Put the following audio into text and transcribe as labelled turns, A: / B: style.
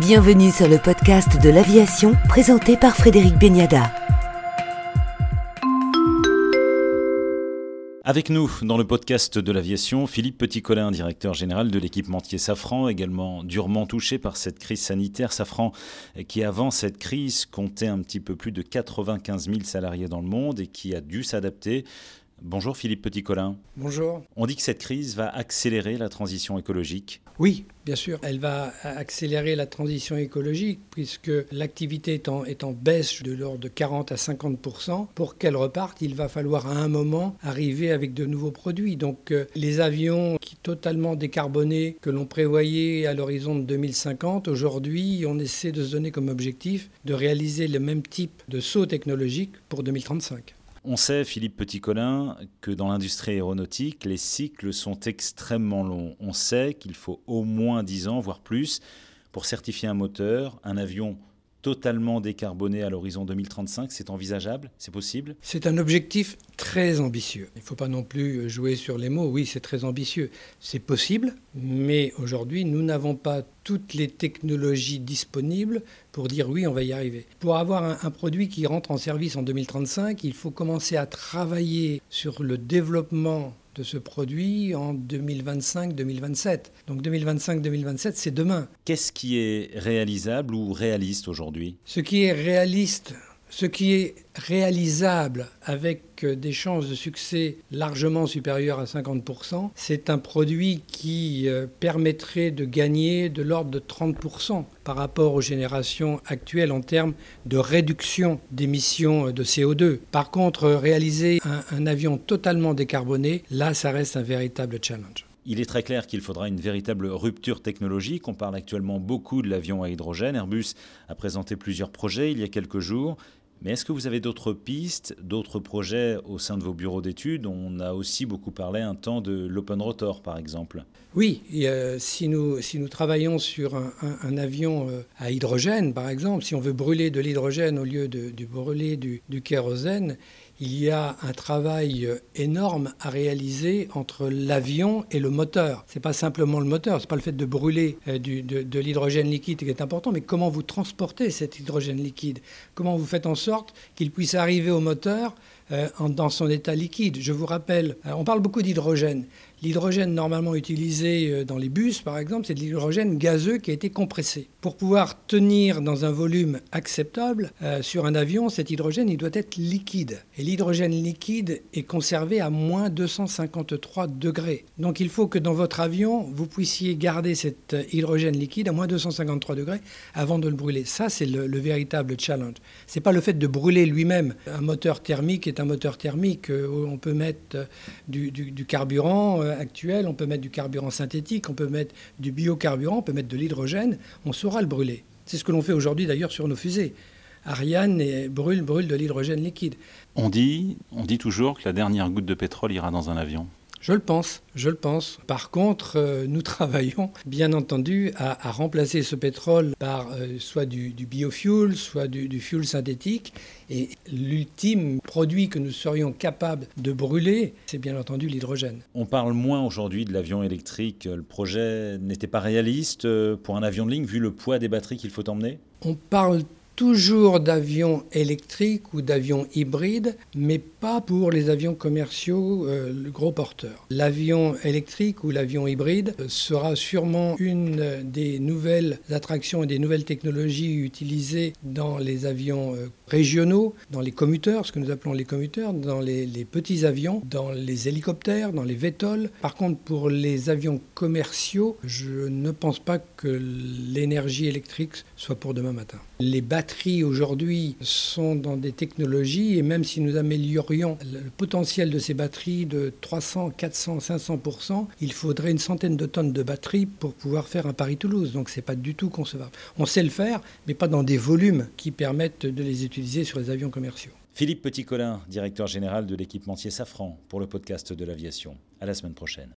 A: Bienvenue sur le podcast de l'aviation présenté par Frédéric Beniada.
B: Avec nous dans le podcast de l'aviation, Philippe Petit-Colin, directeur général de l'équipementier Safran, également durement touché par cette crise sanitaire. Safran, qui avant cette crise comptait un petit peu plus de 95 000 salariés dans le monde et qui a dû s'adapter. Bonjour Philippe Petit-Colin.
C: Bonjour.
B: On dit que cette crise va accélérer la transition écologique.
C: Oui, bien sûr. Elle va accélérer la transition écologique puisque l'activité est en, est en baisse de l'ordre de 40 à 50% Pour qu'elle reparte, il va falloir à un moment arriver avec de nouveaux produits. Donc euh, les avions qui totalement décarbonés que l'on prévoyait à l'horizon de 2050, aujourd'hui, on essaie de se donner comme objectif de réaliser le même type de saut technologique pour 2035.
B: On sait, Philippe Petit-Colin, que dans l'industrie aéronautique, les cycles sont extrêmement longs. On sait qu'il faut au moins 10 ans, voire plus, pour certifier un moteur. Un avion totalement décarboné à l'horizon 2035, c'est envisageable? C'est possible?
C: C'est un objectif très ambitieux. Il ne faut pas non plus jouer sur les mots. Oui, c'est très ambitieux. C'est possible, mais aujourd'hui, nous n'avons pas toutes les technologies disponibles pour dire oui, on va y arriver. Pour avoir un, un, produit qui rentre en service en 2035, il faut commencer à travailler sur le développement de ce produit en 2025-2027. Donc 2025-2027, c'est demain.
B: Qu'est-ce qui est réalisable ou réaliste aujourd'hui?
C: Ce qui est réaliste ce qui est réalisable avec euh, des chances de succès largement supérieures à 50%, c'est un produit qui euh, permettrait de gagner de l'ordre de 30% par rapport aux générations actuelles en termes de réduction d'émissions de CO2. Par contre, réaliser un, un avion totalement décarboné, là, ça reste un véritable challenge.
B: Il est très clair qu'il faudra une véritable rupture technologique. On parle actuellement beaucoup de l'avion à hydrogène. Airbus a présenté plusieurs projets il y a quelques jours. Mais est-ce que vous avez d'autres pistes, d'autres projets au sein de vos bureaux d'études? On a aussi beaucoup parlé un temps de l'open rotor, par exemple.
C: Oui, si, nous, si nous travaillons sur un, avion euh, à hydrogène, par exemple, si on veut brûler de l'hydrogène au lieu de, brûler du, kérosène, il y a un travail énorme à réaliser entre l'avion et le moteur. Ce n'est pas simplement le moteur, ce n'est pas le fait de brûler euh, de, de l'hydrogène liquide qui est important, mais comment vous transportez cet hydrogène liquide? Comment vous faites en sorte qu'il puisse arriver au moteur euh, dans son état liquide. Je vous rappelle, euh, on parle beaucoup d'hydrogène. L'hydrogène normalement utilisé euh, dans les bus, par exemple, c'est de l'hydrogène gazeux qui a été compressé. Pour pouvoir tenir dans un volume acceptable sur un avion, cet hydrogène, il doit être liquide. Et l'hydrogène liquide est conservé à moins 253 degrés. Donc il faut que dans votre avion, vous puissiez garder cet hydrogène liquide à moins 253 degrés avant de le brûler. Ça, c'est le, le véritable challenge. C'est pas le fait de brûler lui-même un moteur thermique un moteur thermique. Euh, on peut mettre euh, du, carburant euh, actuel, on peut mettre du carburant synthétique, on peut mettre du biocarburant, on peut mettre de l'hydrogène. On saura le brûler. C'est ce que l'on fait aujourd'hui d'ailleurs sur nos fusées. Ariane brûle, brûle de l'hydrogène liquide.
B: On dit, on dit toujours que la dernière goutte de pétrole ira dans un avion.
C: Je le pense, je le pense. Par contre, euh, nous travaillons bien entendu à, remplacer ce pétrole par euh, soit du, biofuel, soit du, du fuel synthétique. Et l'ultime produit que nous serions capables de brûler, c'est bien entendu l'hydrogène.
B: On parle moins aujourd'hui de l'avion électrique. Le projet n'était pas réaliste euh, pour un avion de ligne vu le poids des batteries qu'il faut emmener?
C: On parle toujours d'avions électriques ou d'avions hybrides, mais pas pour les avions commerciaux, euh, gros porteur. L'avion électrique ou l'avion hybride sera sûrement une des nouvelles attractions et des nouvelles technologies utilisées dans les avions euh, régionaux, dans les commuteurs, ce que nous appelons les commuteurs, dans les, petits avions, dans les hélicoptères, dans les VTOL. Par contre, pour les avions commerciaux, je ne pense pas que l'énergie électrique soit pour demain matin. Batteries aujourd'hui sont dans des technologies et même si nous améliorions le potentiel de ces batteries de 300, 400, 500 il faudrait une centaine de tonnes de batteries pour pouvoir faire un Paris-Toulouse. Donc c'est pas du tout concevable. On sait le faire, mais pas dans des volumes qui permettent de les utiliser sur les avions commerciaux.
B: Philippe Petit-Colin, directeur général de l'équipementier Safran pour le podcast de l'aviation. À la semaine prochaine.